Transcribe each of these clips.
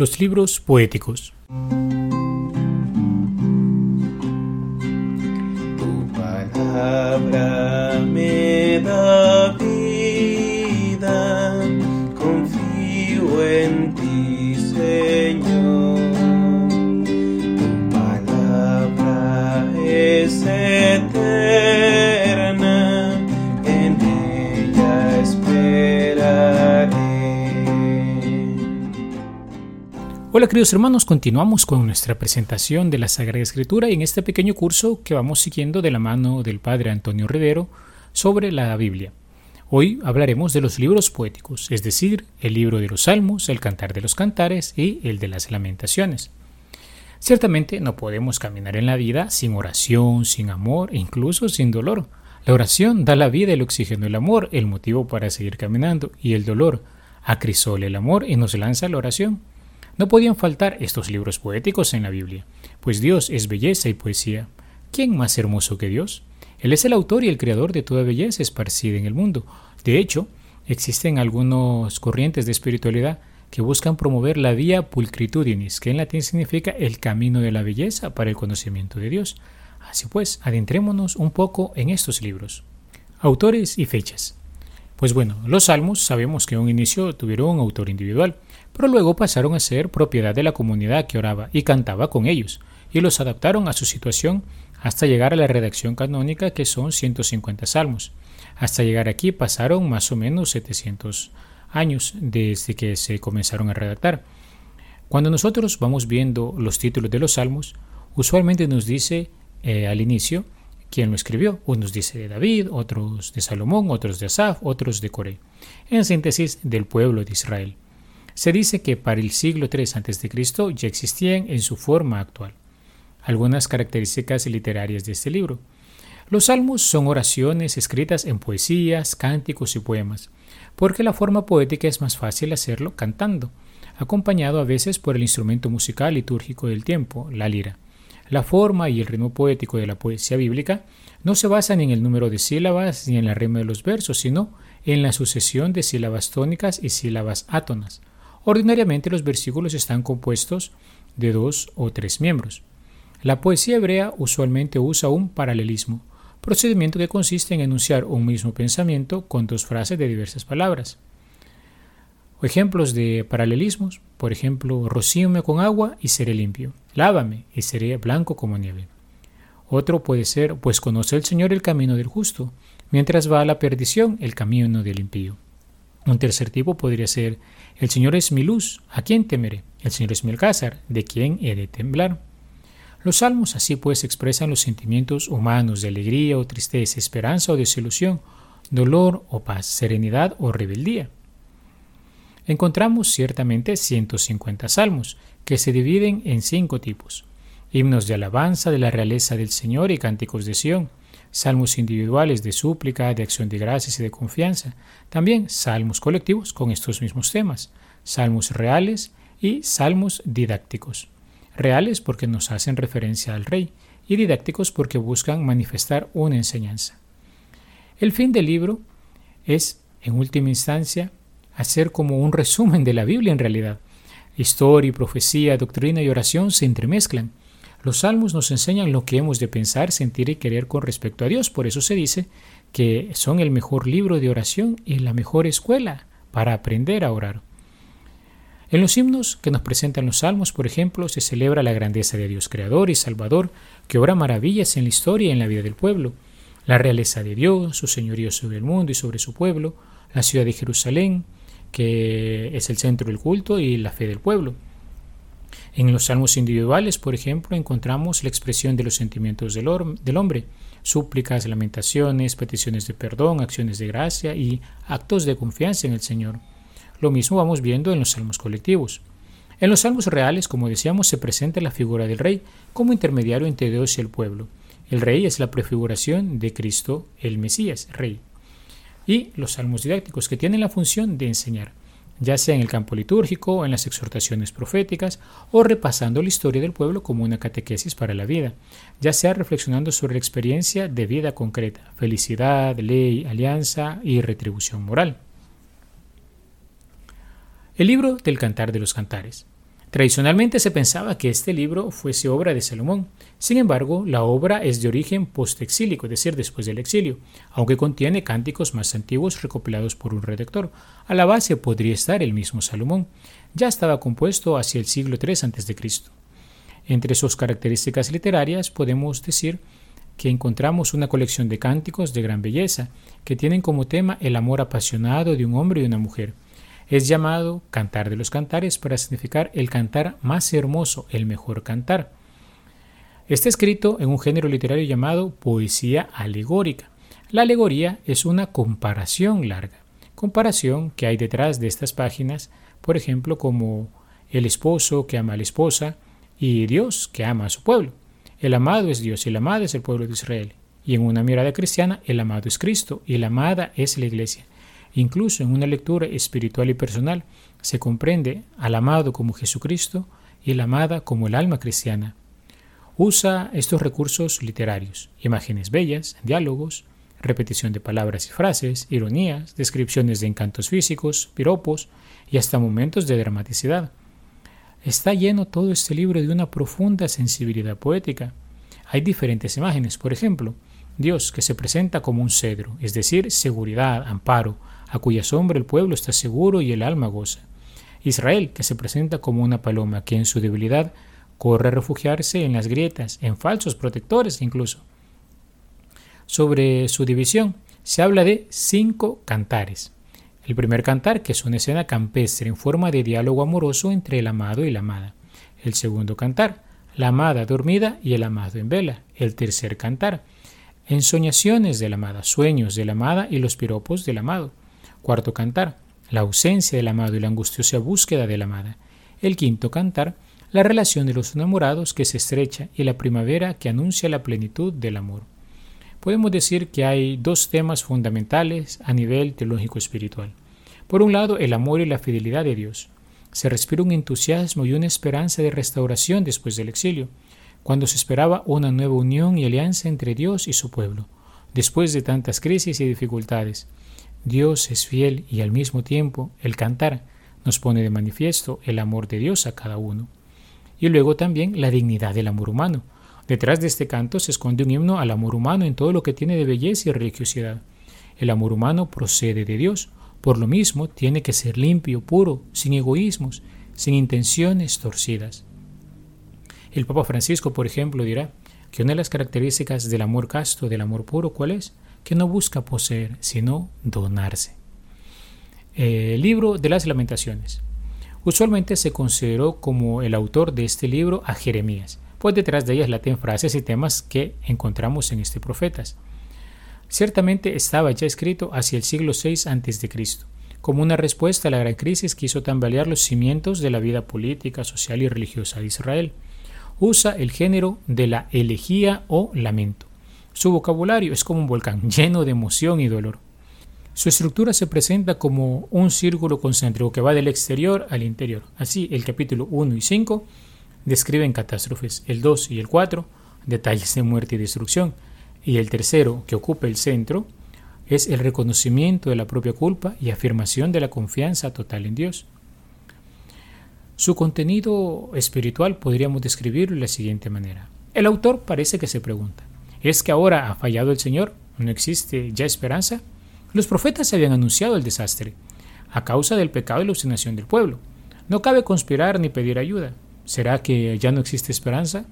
los libros poéticos. Tu palabra me da vida, confío en ti, Señor. Tu palabra es eterna, Hola queridos hermanos, continuamos con nuestra presentación de la Sagrada Escritura y en este pequeño curso que vamos siguiendo de la mano del Padre Antonio Rivero sobre la Biblia. Hoy hablaremos de los libros poéticos, es decir, el libro de los Salmos, el Cantar de los Cantares y el de las Lamentaciones. Ciertamente no podemos caminar en la vida sin oración, sin amor e incluso sin dolor. La oración da la vida, el oxígeno, el amor, el motivo para seguir caminando, y el dolor acrisole el amor y nos lanza la oración. No podían faltar estos libros poéticos en la Biblia, pues Dios es belleza y poesía. ¿Quién más hermoso que Dios? Él es el autor y el creador de toda belleza esparcida en el mundo. De hecho, existen algunas corrientes de espiritualidad que buscan promover la vía pulcritudinis, que en latín significa el camino de la belleza para el conocimiento de Dios. Así pues, adentrémonos un poco en estos libros. Autores y fechas. Pues bueno, los salmos sabemos que en un inicio tuvieron un autor individual, pero luego pasaron a ser propiedad de la comunidad que oraba y cantaba con ellos, y los adaptaron a su situación hasta llegar a la redacción canónica que son 150 salmos. Hasta llegar aquí pasaron más o menos 700 años desde que se comenzaron a redactar. Cuando nosotros vamos viendo los títulos de los salmos, usualmente nos dice eh, al inicio quién lo escribió. Unos dice de David, otros de Salomón, otros de Asaf, otros de Coré. En síntesis, del pueblo de Israel. Se dice que para el siglo III a.C. ya existían en su forma actual. Algunas características literarias de este libro. Los salmos son oraciones escritas en poesías, cánticos y poemas, porque la forma poética es más fácil hacerlo cantando, acompañado a veces por el instrumento musical litúrgico del tiempo, la lira. La forma y el ritmo poético de la poesía bíblica no se basan en el número de sílabas ni en la rima de los versos, sino en la sucesión de sílabas tónicas y sílabas átonas. Ordinariamente los versículos están compuestos de dos o tres miembros. La poesía hebrea usualmente usa un paralelismo, procedimiento que consiste en enunciar un mismo pensamiento con dos frases de diversas palabras. Ejemplos de paralelismos, por ejemplo, rocíome con agua y seré limpio, lávame y seré blanco como nieve. Otro puede ser, pues conoce el Señor el camino del justo, mientras va a la perdición el camino del impío. Un tercer tipo podría ser, el Señor es mi luz, ¿a quién temeré? El Señor es mi alcázar, ¿de quién he de temblar? Los salmos así pues expresan los sentimientos humanos de alegría o tristeza, esperanza o desilusión, dolor o paz, serenidad o rebeldía encontramos ciertamente 150 salmos, que se dividen en cinco tipos. Himnos de alabanza de la realeza del Señor y cánticos de Sión, salmos individuales de súplica, de acción de gracias y de confianza, también salmos colectivos con estos mismos temas, salmos reales y salmos didácticos. Reales porque nos hacen referencia al Rey y didácticos porque buscan manifestar una enseñanza. El fin del libro es, en última instancia, hacer como un resumen de la Biblia en realidad. Historia, profecía, doctrina y oración se entremezclan. Los salmos nos enseñan lo que hemos de pensar, sentir y querer con respecto a Dios. Por eso se dice que son el mejor libro de oración y la mejor escuela para aprender a orar. En los himnos que nos presentan los salmos, por ejemplo, se celebra la grandeza de Dios Creador y Salvador, que obra maravillas en la historia y en la vida del pueblo, la realeza de Dios, su señorío sobre el mundo y sobre su pueblo, la ciudad de Jerusalén, que es el centro del culto y la fe del pueblo. En los salmos individuales, por ejemplo, encontramos la expresión de los sentimientos del, hombre, súplicas, lamentaciones, peticiones de perdón, acciones de gracia y actos de confianza en el Señor. Lo mismo vamos viendo en los salmos colectivos. En los salmos reales, como decíamos, se presenta la figura del rey como intermediario entre Dios y el pueblo. El rey es la prefiguración de Cristo, el Mesías, rey y los salmos didácticos, que tienen la función de enseñar, ya sea en el campo litúrgico, en las exhortaciones proféticas, o repasando la historia del pueblo como una catequesis para la vida, ya sea reflexionando sobre la experiencia de vida concreta, felicidad, ley, alianza y retribución moral. El libro del Cantar de los Cantares. Tradicionalmente se pensaba que este libro fuese obra de Salomón. Sin embargo, la obra es de origen postexílico, es decir, después del exilio, aunque contiene cánticos más antiguos recopilados por un redactor. A la base podría estar el mismo Salomón. Ya estaba compuesto hacia el siglo III a.C. Entre sus características literarias podemos decir que encontramos una colección de cánticos de gran belleza, que tienen como tema el amor apasionado de un hombre y una mujer es llamado Cantar de los Cantares para significar el cantar más hermoso, el mejor cantar. Está escrito en un género literario llamado poesía alegórica. La alegoría es una comparación larga, comparación que hay detrás de estas páginas, por ejemplo, como el esposo que ama a la esposa y Dios que ama a su pueblo. El amado es Dios y la amada es el pueblo de Israel. Y en una mirada cristiana, el amado es Cristo y la amada es la iglesia. Incluso en una lectura espiritual y personal se comprende al amado como Jesucristo y la amada como el alma cristiana. Usa estos recursos literarios, imágenes bellas, diálogos, repetición de palabras y frases, ironías, descripciones de encantos físicos, piropos y hasta momentos de dramaticidad. Está lleno todo este libro de una profunda sensibilidad poética. Hay diferentes imágenes, por ejemplo, Dios que se presenta como un cedro, es decir, seguridad, amparo, a cuya sombra el pueblo está seguro y el alma goza. Israel, que se presenta como una paloma que en su debilidad corre a refugiarse en las grietas, en falsos protectores incluso. Sobre su división se habla de cinco cantares. El primer cantar, que es una escena campestre en forma de diálogo amoroso entre el amado y la amada. El segundo cantar, la amada dormida y el amado en vela. El tercer cantar, ensoñaciones de la amada, sueños de la amada y los piropos del amado. Cuarto cantar, la ausencia del amado y la angustiosa búsqueda de la amada. El quinto cantar, la relación de los enamorados que se estrecha y la primavera que anuncia la plenitud del amor. Podemos decir que hay dos temas fundamentales a nivel teológico espiritual. Por un lado, el amor y la fidelidad de Dios. Se respira un entusiasmo y una esperanza de restauración después del exilio, cuando se esperaba una nueva unión y alianza entre Dios y su pueblo, después de tantas crisis y dificultades. Dios es fiel y al mismo tiempo el cantar nos pone de manifiesto el amor de Dios a cada uno. Y luego también la dignidad del amor humano. Detrás de este canto se esconde un himno al amor humano en todo lo que tiene de belleza y religiosidad. El amor humano procede de Dios, por lo mismo tiene que ser limpio, puro, sin egoísmos, sin intenciones torcidas. El Papa Francisco, por ejemplo, dirá que una de las características del amor casto, del amor puro, ¿cuál es? que no busca poseer, sino donarse. El libro de las lamentaciones. Usualmente se consideró como el autor de este libro a Jeremías, pues detrás de ellas laten frases y temas que encontramos en este profetas. Ciertamente estaba ya escrito hacia el siglo VI a.C., como una respuesta a la gran crisis que hizo tambalear los cimientos de la vida política, social y religiosa de Israel. Usa el género de la elegía o lamento. Su vocabulario es como un volcán, lleno de emoción y dolor. Su estructura se presenta como un círculo concéntrico que va del exterior al interior. Así, el capítulo 1 y 5 describen catástrofes, el 2 y el 4 detalles de muerte y destrucción, y el tercero, que ocupa el centro, es el reconocimiento de la propia culpa y afirmación de la confianza total en Dios. Su contenido espiritual podríamos describirlo de la siguiente manera. El autor parece que se pregunta, ¿Es que ahora ha fallado el Señor? ¿No existe ya esperanza? Los profetas habían anunciado el desastre, a causa del pecado y la obstinación del pueblo. No cabe conspirar ni pedir ayuda. ¿Será que ya no existe esperanza?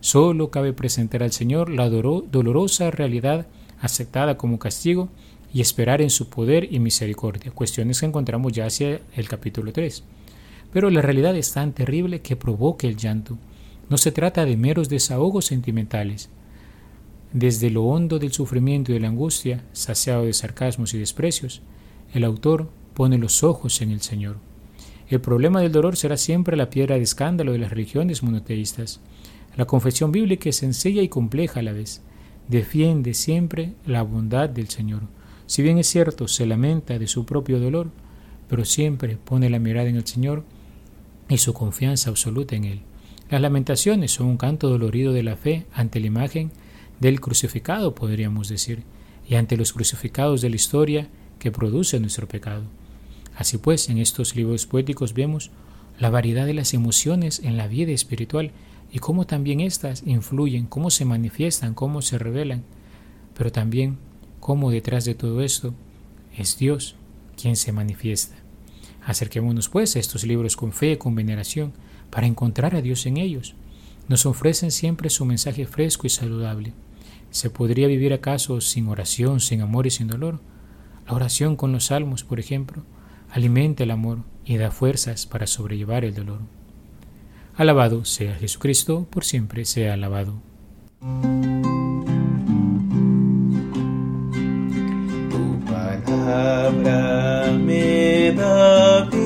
Solo cabe presentar al Señor la dolorosa realidad aceptada como castigo y esperar en su poder y misericordia, cuestiones que encontramos ya hacia el capítulo 3. Pero la realidad es tan terrible que provoca el llanto. No se trata de meros desahogos sentimentales, desde lo hondo del sufrimiento y de la angustia, saciado de sarcasmos y desprecios, el autor pone los ojos en el Señor. El problema del dolor será siempre la piedra de escándalo de las religiones monoteístas. La confesión bíblica es sencilla y compleja a la vez. Defiende siempre la bondad del Señor. Si bien es cierto, se lamenta de su propio dolor, pero siempre pone la mirada en el Señor y su confianza absoluta en Él. Las lamentaciones son un canto dolorido de la fe ante la imagen del crucificado, podríamos decir, y ante los crucificados de la historia que produce nuestro pecado. Así pues, en estos libros poéticos vemos la variedad de las emociones en la vida espiritual y cómo también éstas influyen, cómo se manifiestan, cómo se revelan, pero también cómo detrás de todo esto es Dios quien se manifiesta. Acerquémonos pues a estos libros con fe, con veneración, para encontrar a Dios en ellos. Nos ofrecen siempre su mensaje fresco y saludable. ¿Se podría vivir acaso sin oración, sin amor y sin dolor? La oración con los salmos, por ejemplo, alimenta el amor y da fuerzas para sobrellevar el dolor. Alabado sea Jesucristo, por siempre sea alabado. Tu palabra me da